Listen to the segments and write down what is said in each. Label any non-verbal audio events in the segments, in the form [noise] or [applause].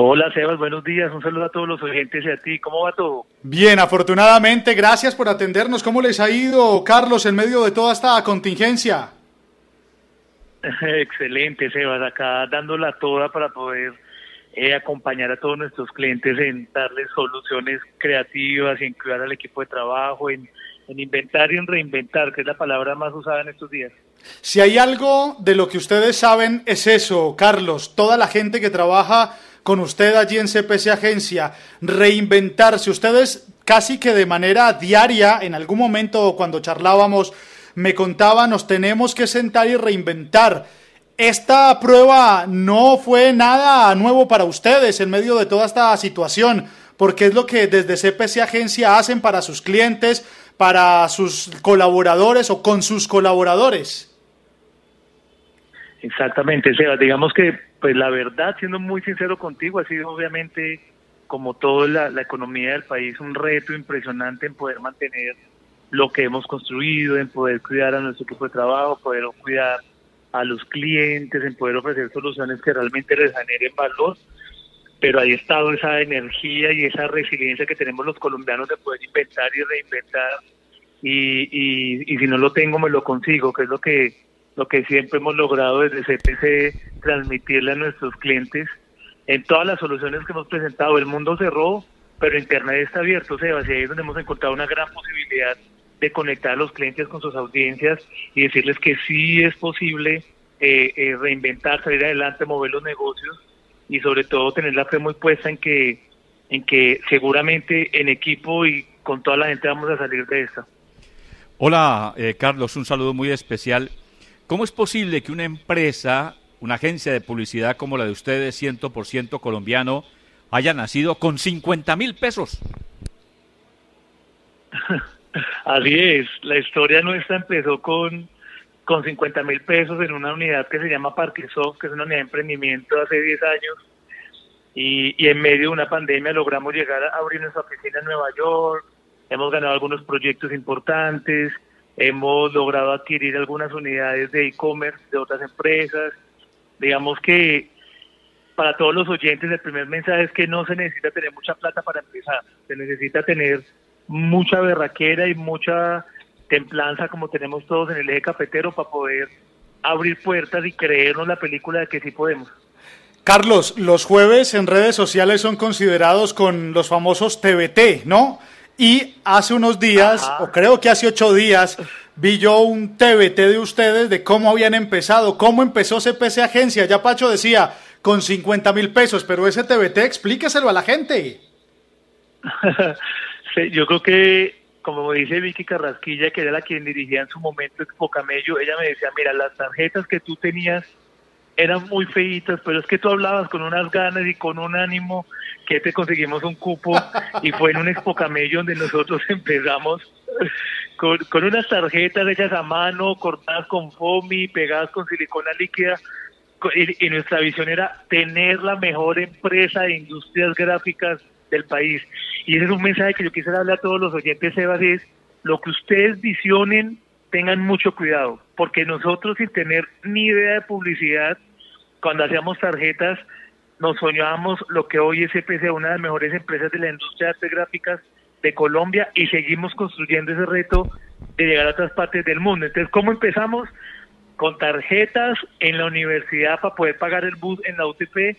Hola Sebas, buenos días, un saludo a todos los oyentes y a ti, ¿cómo va todo? Bien, afortunadamente, gracias por atendernos. ¿Cómo les ha ido, Carlos, en medio de toda esta contingencia? [laughs] Excelente, Sebas, acá dándola toda para poder eh, acompañar a todos nuestros clientes en darles soluciones creativas, en cuidar al equipo de trabajo, en, en inventar y en reinventar, que es la palabra más usada en estos días. Si hay algo de lo que ustedes saben es eso, Carlos, toda la gente que trabaja con usted allí en CPC Agencia, reinventarse. Ustedes casi que de manera diaria, en algún momento cuando charlábamos, me contaban, nos tenemos que sentar y reinventar. Esta prueba no fue nada nuevo para ustedes en medio de toda esta situación, porque es lo que desde CPC Agencia hacen para sus clientes, para sus colaboradores o con sus colaboradores. Exactamente, Seba. Digamos que, pues la verdad, siendo muy sincero contigo, ha sido obviamente, como toda la, la economía del país, un reto impresionante en poder mantener lo que hemos construido, en poder cuidar a nuestro equipo de trabajo, poder cuidar a los clientes, en poder ofrecer soluciones que realmente les generen valor. Pero ahí ha estado esa energía y esa resiliencia que tenemos los colombianos de poder inventar y reinventar. Y, y, y si no lo tengo, me lo consigo, que es lo que lo que siempre hemos logrado desde CPC transmitirle a nuestros clientes en todas las soluciones que hemos presentado. El mundo cerró, pero Internet está abierto, Sebas, y ahí es donde hemos encontrado una gran posibilidad de conectar a los clientes con sus audiencias y decirles que sí es posible eh, eh, reinventar, salir adelante, mover los negocios y sobre todo tener la fe muy puesta en que, en que seguramente en equipo y con toda la gente vamos a salir de esta. Hola, eh, Carlos, un saludo muy especial. ¿Cómo es posible que una empresa, una agencia de publicidad como la de ustedes, 100% colombiano, haya nacido con 50 mil pesos? [laughs] Así es, la historia nuestra empezó con, con 50 mil pesos en una unidad que se llama Parquesoft, que es una unidad de emprendimiento hace 10 años, y, y en medio de una pandemia logramos llegar a abrir nuestra oficina en Nueva York, hemos ganado algunos proyectos importantes, hemos logrado adquirir algunas unidades de e-commerce de otras empresas. Digamos que para todos los oyentes el primer mensaje es que no se necesita tener mucha plata para empezar, se necesita tener mucha berraquera y mucha templanza como tenemos todos en el eje cafetero para poder abrir puertas y creernos la película de que sí podemos. Carlos, los jueves en redes sociales son considerados con los famosos TBT, ¿no? Y hace unos días, o creo que hace ocho días, vi yo un TBT de ustedes de cómo habían empezado, cómo empezó CPC Agencia. Ya Pacho decía, con 50 mil pesos, pero ese TBT explíqueselo a la gente. [laughs] sí, yo creo que, como dice Vicky Carrasquilla, que era la quien dirigía en su momento Expo Camello, ella me decía, mira, las tarjetas que tú tenías eran muy feitas, pero es que tú hablabas con unas ganas y con un ánimo que te conseguimos un cupo [laughs] y fue en un Expo Camello donde nosotros [laughs] empezamos con, con unas tarjetas hechas a mano, cortadas con foamy, pegadas con silicona líquida, y, y, nuestra visión era tener la mejor empresa de industrias gráficas del país. Y ese es un mensaje que yo quisiera darle a todos los oyentes, Sebas, es lo que ustedes visionen, tengan mucho cuidado, porque nosotros sin tener ni idea de publicidad, cuando hacíamos tarjetas, nos soñábamos lo que hoy es EPC, una de las mejores empresas de la industria de artes gráficas de Colombia, y seguimos construyendo ese reto de llegar a otras partes del mundo. Entonces, ¿cómo empezamos? Con tarjetas en la universidad para poder pagar el bus en la UTP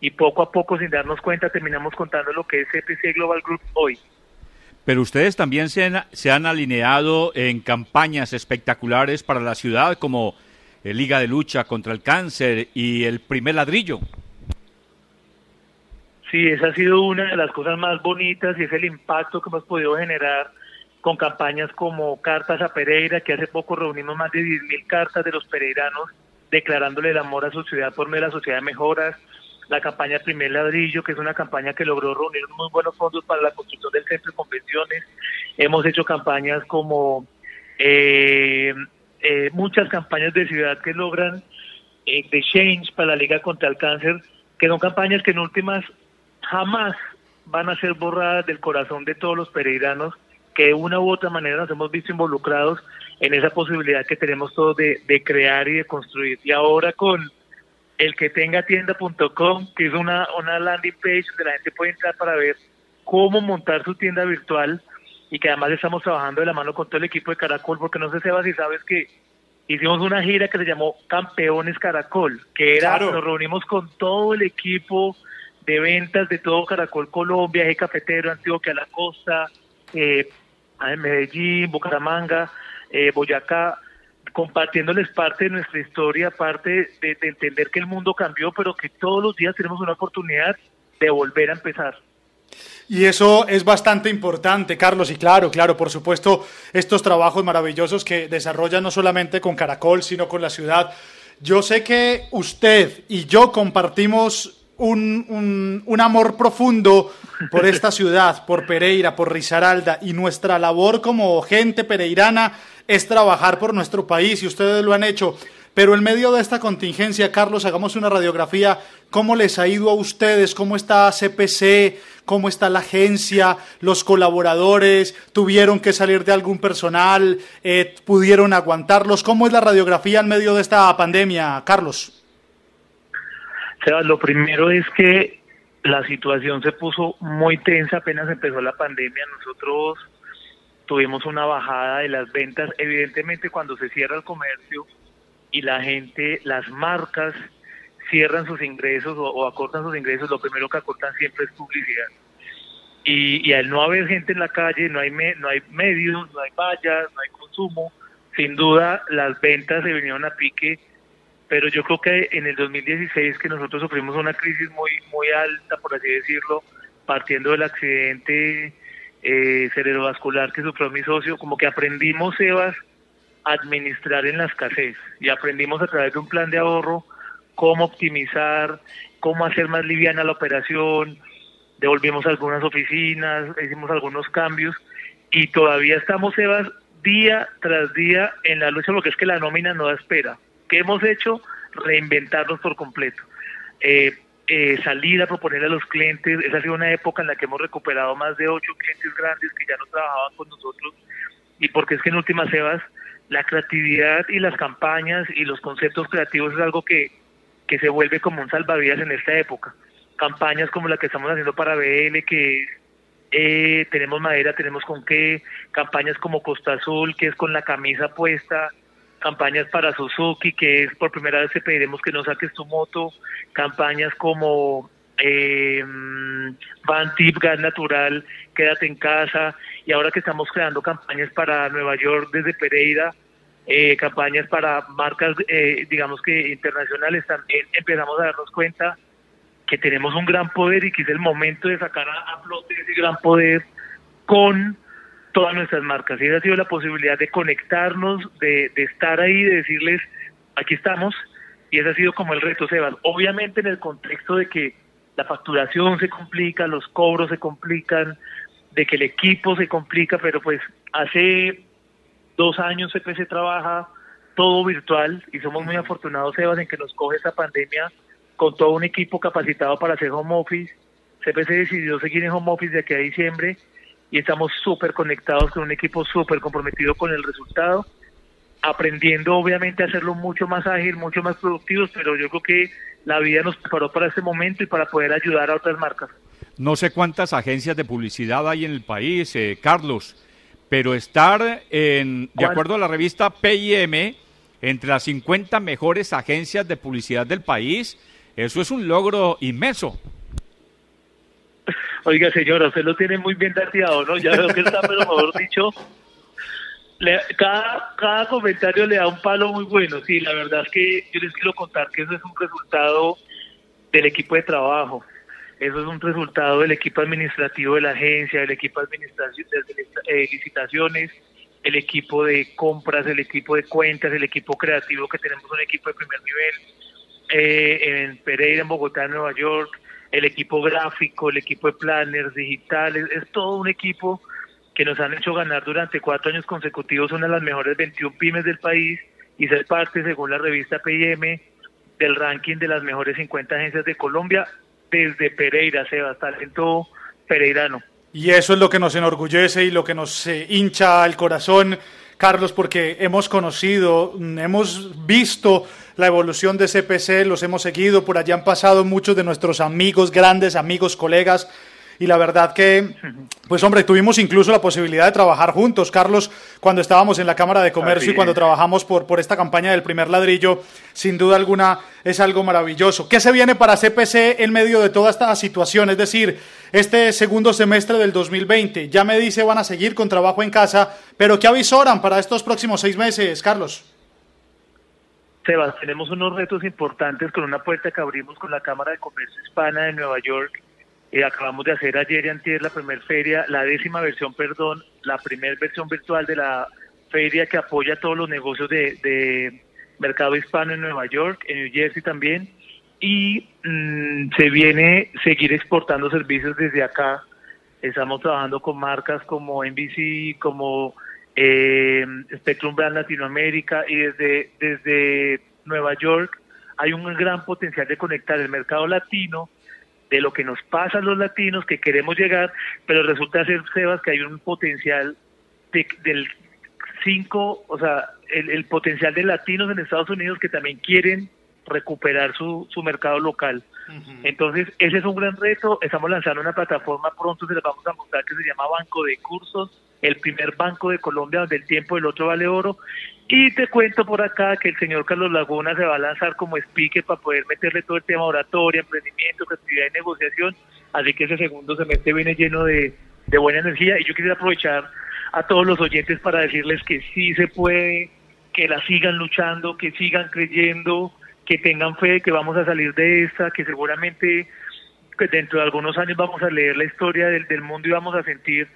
y poco a poco, sin darnos cuenta, terminamos contando lo que es EPC Global Group hoy. Pero ustedes también se han, se han alineado en campañas espectaculares para la ciudad, como Liga de Lucha contra el Cáncer y el primer ladrillo. Sí, esa ha sido una de las cosas más bonitas y es el impacto que hemos podido generar con campañas como Cartas a Pereira, que hace poco reunimos más de 10.000 cartas de los pereiranos declarándole el amor a su ciudad por medio de la Sociedad de Mejoras, la campaña Primer Ladrillo, que es una campaña que logró reunir muy buenos fondos para la construcción del centro de convenciones. Hemos hecho campañas como eh, eh, muchas campañas de ciudad que logran eh, de Change para la Liga contra el Cáncer, que son campañas que en últimas jamás van a ser borradas del corazón de todos los pereiranos que de una u otra manera nos hemos visto involucrados en esa posibilidad que tenemos todos de, de crear y de construir. Y ahora con, el que tenga tienda.com, que es una, una landing page donde la gente puede entrar para ver cómo montar su tienda virtual y que además estamos trabajando de la mano con todo el equipo de Caracol, porque no sé, Sebas, si sabes que hicimos una gira que se llamó Campeones Caracol, que era, nos reunimos con todo el equipo de ventas de todo Caracol Colombia, Eje Cafetero, Antioquia, La Costa, eh, Medellín, Bucaramanga, eh, Boyacá, compartiéndoles parte de nuestra historia, parte de entender que el mundo cambió, pero que todos los días tenemos una oportunidad de volver a empezar. Y eso es bastante importante, Carlos. Y claro, claro, por supuesto, estos trabajos maravillosos que desarrollan no solamente con Caracol, sino con la ciudad. Yo sé que usted y yo compartimos un, un, amor profundo por esta ciudad, por Pereira, por Risaralda, y nuestra labor como gente pereirana es trabajar por nuestro país, y ustedes lo han hecho. Pero en medio de esta contingencia, Carlos, hagamos una radiografía. ¿Cómo les ha ido a ustedes? ¿Cómo está CPC? ¿Cómo está la agencia? ¿Los colaboradores? ¿Tuvieron que salir de algún personal? Eh, ¿Pudieron aguantarlos? ¿Cómo es la radiografía en medio de esta pandemia, Carlos? Sebas, lo primero es que la situación se puso muy tensa apenas empezó la pandemia. Nosotros tuvimos una bajada de las ventas. Evidentemente, cuando se cierra el comercio, y la gente, las marcas cierran sus ingresos o, acortan sus ingresos, lo primero que acortan siempre es publicidad. Y, al no haber gente en la calle, no hay, no hay medios, no hay vallas, no hay consumo, sin duda las ventas se vinieron a pique, pero yo creo que en el 2016 que nosotros sufrimos una crisis muy, muy alta, por así decirlo, partiendo del accidente eh, cerebrovascular que sufrió mi socio, como que aprendimos, Sebas, administrar en la escasez y aprendimos a través de un plan de ahorro cómo optimizar, cómo hacer más liviana la operación, devolvimos algunas oficinas, hicimos algunos cambios y todavía estamos, Evas, día tras día en la lucha porque es que la nómina no da espera. ¿Qué hemos hecho? Reinventarnos por completo. Eh, eh, salir a proponerle a los clientes, esa ha sido una época en la que hemos recuperado más de ocho clientes grandes que ya no trabajaban con nosotros y porque es que en últimas Evas la creatividad y las campañas y los conceptos creativos es algo que, que se vuelve como un salvavidas en esta época. Campañas como la que estamos haciendo para BL, que eh, tenemos madera, tenemos con qué, campañas como Costa Azul, que es con la camisa puesta, campañas para Suzuki, que es por primera vez que pediremos que no saques tu moto, campañas como eh, Van Tip, Gas Natural, Quédate en Casa, y ahora que estamos creando campañas para Nueva York desde Pereira, eh, campañas para marcas, eh, digamos que internacionales, también empezamos a darnos cuenta que tenemos un gran poder y que es el momento de sacar a, flote ese gran poder con todas nuestras marcas. Y esa ha sido la posibilidad de conectarnos, de, de estar ahí, de decirles, aquí estamos, y ese ha sido como el reto, Sebas. Obviamente en el contexto de que la facturación se complica, los cobros se complican, de que el equipo se complica, pero pues hace dos años CPC trabaja todo virtual y somos muy afortunados, Sebas, en que nos coge esta pandemia con todo un equipo capacitado para hacer home office. CPC decidió seguir en home office de aquí a diciembre y estamos súper conectados con un equipo súper comprometido con el resultado, aprendiendo obviamente a hacerlo mucho más ágil, mucho más productivos, pero yo creo que la vida nos preparó para este momento y para poder ayudar a otras marcas. No sé cuántas agencias de publicidad hay en el país, eh, Carlos, pero estar, en, de acuerdo a la revista PIM, entre las 50 mejores agencias de publicidad del país, eso es un logro inmenso. [laughs] Oiga, señora, usted lo tiene muy bien dateado, ¿no? Ya veo que está, pero mejor dicho, cada, cada comentario le da un palo muy bueno. Sí, la verdad es que yo les quiero contar que eso es un resultado del equipo de trabajo. Eso es un resultado del equipo administrativo de la agencia, del equipo de eh, licitaciones, el equipo de compras, el equipo de cuentas, el equipo creativo, que tenemos un equipo de primer nivel eh, en Pereira, en Bogotá, Nueva York, el equipo gráfico, el equipo de planners digitales, es todo un equipo que nos han hecho ganar durante cuatro años consecutivos una de las mejores 21 pymes del país y ser parte, según la revista PIM, del ranking de las mejores 50 agencias de Colombia desde Pereira, Sebas, talento pereirano. Y eso es lo que nos enorgullece y lo que nos eh, hincha el corazón. Carlos, porque hemos conocido, hemos visto la evolución de CPC, los hemos seguido, por allá han pasado muchos de nuestros amigos, grandes amigos, colegas, y la verdad que, pues hombre, tuvimos incluso la posibilidad de trabajar juntos, Carlos, cuando estábamos en la Cámara de Comercio y cuando trabajamos por, por esta campaña del primer ladrillo, sin duda alguna es algo maravilloso. ¿Qué se viene para CPC en medio de toda esta situación? Es decir, este segundo semestre del 2020, ya me dice van a seguir con trabajo en casa, pero ¿qué avisoran para estos próximos seis meses, Carlos? Sebas, tenemos unos retos importantes con una puerta que abrimos con la Cámara de Comercio Hispana de Nueva York eh, acabamos de hacer ayer y antier la primera feria, la décima versión, perdón, la primera versión virtual de la feria que apoya todos los negocios de, mercado hispano en Nueva York, en New Jersey también, y mm, se viene seguir exportando servicios desde acá. Estamos trabajando con marcas como NBC, como eh, Spectrum Brand Latinoamérica y desde, desde Nueva York hay un gran potencial de conectar el mercado latino de lo que nos pasa a los latinos, que queremos llegar, pero resulta ser, Sebas, que hay un potencial del 5, o sea, el, potencial de latinos en Estados Unidos que también quieren recuperar su, su mercado local. Entonces, ese es un gran reto. Estamos lanzando una plataforma, pronto se les vamos a mostrar, que se llama Banco de Cursos, el primer banco de Colombia donde el tiempo del otro vale oro. Y te cuento por acá que el señor Carlos Laguna se va a lanzar como speaker para poder meterle todo el tema oratoria, emprendimiento, creatividad y negociación. Así que ese segundo semestre viene lleno de, de buena energía. Y yo quisiera aprovechar a todos los oyentes para decirles que sí se puede, que la sigan luchando, que sigan creyendo, que tengan fe que vamos a salir de esta, que seguramente dentro de algunos años vamos a leer la historia del, del mundo y vamos a sentir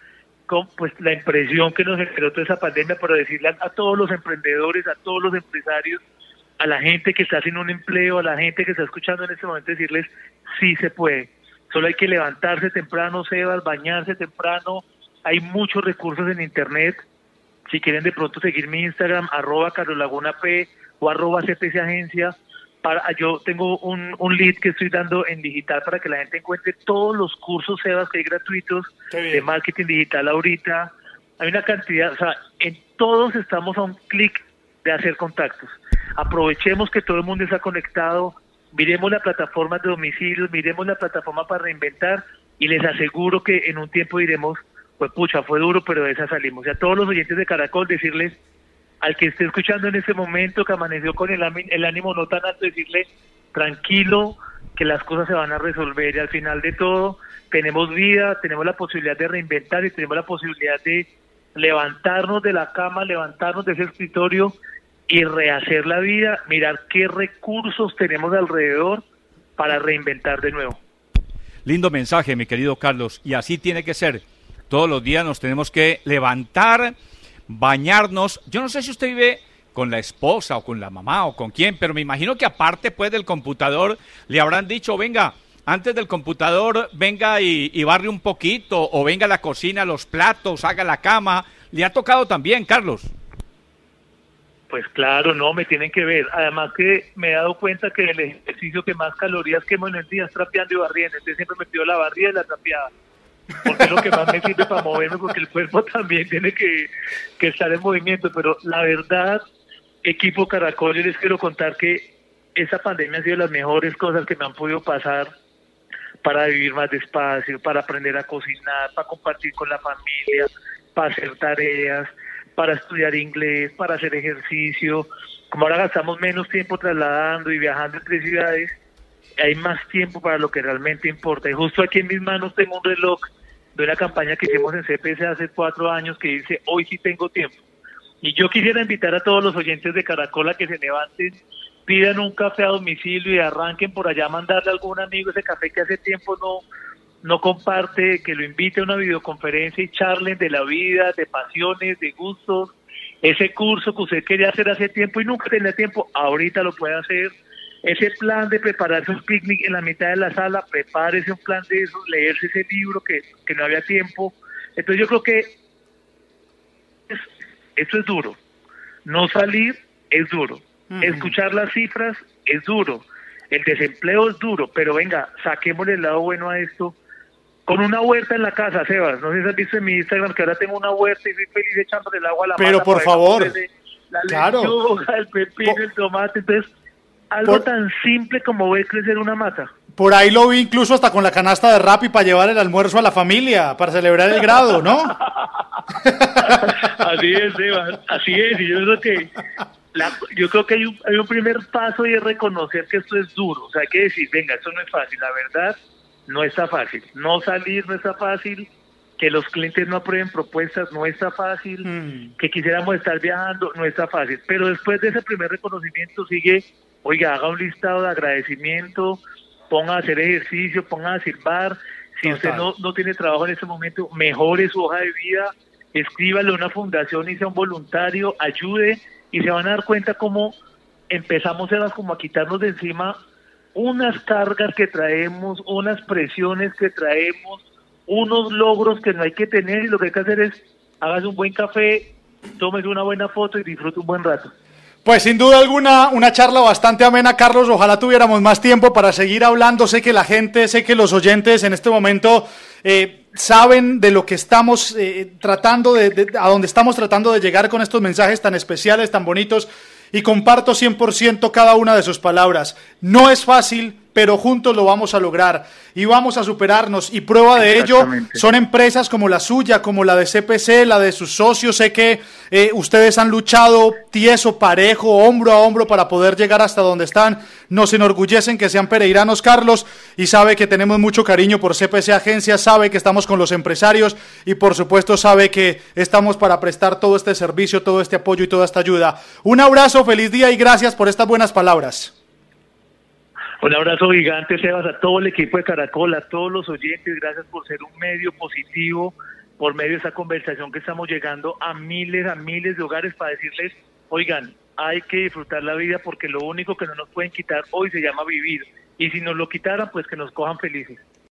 pues la impresión que nos generó toda esa pandemia, para decirle a, todos los emprendedores, a todos los empresarios, a la gente que está haciendo un empleo, a la gente que está escuchando en este momento, decirles, sí se puede. Solo hay que levantarse temprano, Sebas, bañarse temprano. Hay muchos recursos en Internet. Si quieren de pronto seguir mi Instagram, arroba o arroba CPC Agencia, para, yo tengo un, un lead que estoy dando en digital para que la gente encuentre todos los cursos Sebas que hay gratuitos de marketing digital ahorita. Hay una cantidad, o sea, en todos estamos a un clic de hacer contactos. Aprovechemos que todo el mundo está conectado, miremos la plataforma de domicilios, miremos la plataforma para reinventar y les aseguro que en un tiempo diremos, pues pucha, fue duro, pero de esa salimos. Y a todos los oyentes de Caracol decirles al que esté escuchando en ese momento que amaneció con el, el ánimo no tan alto, decirle tranquilo, que las cosas se van a resolver y al final de todo tenemos vida, tenemos la posibilidad de reinventar y tenemos la posibilidad de levantarnos de la cama, levantarnos de ese escritorio y rehacer la vida, mirar qué recursos tenemos alrededor para reinventar de nuevo. Lindo mensaje, mi querido Carlos, y así tiene que ser. Todos los días nos tenemos que levantar bañarnos. Yo no sé si usted vive con la esposa o con la mamá o con quién, pero me imagino que aparte pues del computador le habrán dicho, venga, antes del computador venga y, barre un poquito o venga a la cocina, los platos, haga la cama. ¿Le ha tocado también, Carlos? Pues claro, no, me tienen que ver. Además que me he dado cuenta que el ejercicio que más calorías quemo en el día es trapeando y barriendo. Entonces siempre me pido la barrida y la trapeada porque es lo que más me sirve para moverme, porque el cuerpo también tiene que, estar en movimiento. Pero la verdad, equipo Caracol, yo les quiero contar que esa pandemia ha sido las mejores cosas que me han podido pasar para vivir más despacio, para aprender a cocinar, para compartir con la familia, para hacer tareas, para estudiar inglés, para hacer ejercicio. Como ahora gastamos menos tiempo trasladando y viajando entre ciudades, hay más tiempo para lo que realmente importa. Y justo aquí en mis manos tengo un reloj de una campaña que hicimos en CPS hace cuatro años que dice, hoy sí tengo tiempo. Y yo quisiera invitar a todos los oyentes de Caracol a que se levanten, pidan un café a domicilio y arranquen por allá a mandarle a algún amigo ese café que hace tiempo no, no comparte, que lo invite a una videoconferencia y charlen de la vida, de pasiones, de gustos. Ese curso que usted quería hacer hace tiempo y nunca tenía tiempo, ahorita lo puede hacer ese plan de prepararse un picnic en la mitad de la sala, prepárese un plan de eso, leerse ese libro que, no había tiempo. Entonces yo creo que esto es duro. No salir es duro. Escuchar las cifras es duro. El desempleo es duro, pero venga, saquémosle el lado bueno a esto. con una huerta en la casa, Sebas. No sé si has visto en mi Instagram que ahora tengo una huerta y soy feliz echándole el agua a la Pero por favor, la claro. el pepino, el tomate. Entonces, algo tan simple como ver crecer una mata. Por ahí lo vi incluso hasta con la canasta de rap y para llevar el almuerzo a la familia, para celebrar el grado, ¿no? [laughs] así es, Sebas, así es. Y yo creo que yo creo que hay un, hay un primer paso y es reconocer que esto es duro. O sea, hay que decir, venga, esto no es fácil. La verdad, no está fácil. No salir no está fácil. Que los clientes no aprueben propuestas no está fácil. Mm. Que quisiéramos estar viajando no está fácil. Pero después de ese primer reconocimiento sigue, oiga, haga un listado de agradecimiento, ponga a hacer ejercicio, ponga a silbar. Si usted no, no tiene trabajo en ese momento, mejore su hoja de vida, escríbale a una fundación y sea un voluntario, ayude y se van a dar cuenta cómo empezamos como a quitarnos de encima unas cargas que traemos, unas presiones que traemos, unos logros que no hay que tener y lo que hay que hacer es hagas un buen café, tomes una buena foto y disfrute un buen rato. Pues sin duda alguna, una charla bastante amena, Carlos. Ojalá tuviéramos más tiempo para seguir hablando. Sé que la gente, sé que los oyentes en este momento eh, saben de lo que estamos eh, tratando, de, a dónde estamos tratando de llegar con estos mensajes tan especiales, tan bonitos. Y comparto 100% cada una de sus palabras. No es fácil, pero juntos lo vamos a lograr y vamos a superarnos. Y prueba de ello son empresas como la suya, como la de CPC, la de sus socios. Sé que eh, ustedes han luchado tieso, parejo, hombro a hombro para poder llegar hasta donde están. Nos enorgullecen que sean pereiranos, Carlos, y sabe que tenemos mucho cariño por CPC Agencia, sabe que estamos con los empresarios y por supuesto sabe que estamos para prestar todo este servicio, todo este apoyo y toda esta ayuda. Un abrazo, feliz día y gracias por estas buenas palabras. Un abrazo gigante, Sebas, a todo el equipo de Caracol, a todos los oyentes. Gracias por ser un medio positivo, por medio de esa conversación que estamos llegando a miles, a miles de hogares para decirles, oigan, hay que disfrutar la vida porque lo único que no nos pueden quitar hoy se llama vivir. Y si nos lo quitaran, pues que nos cojan felices.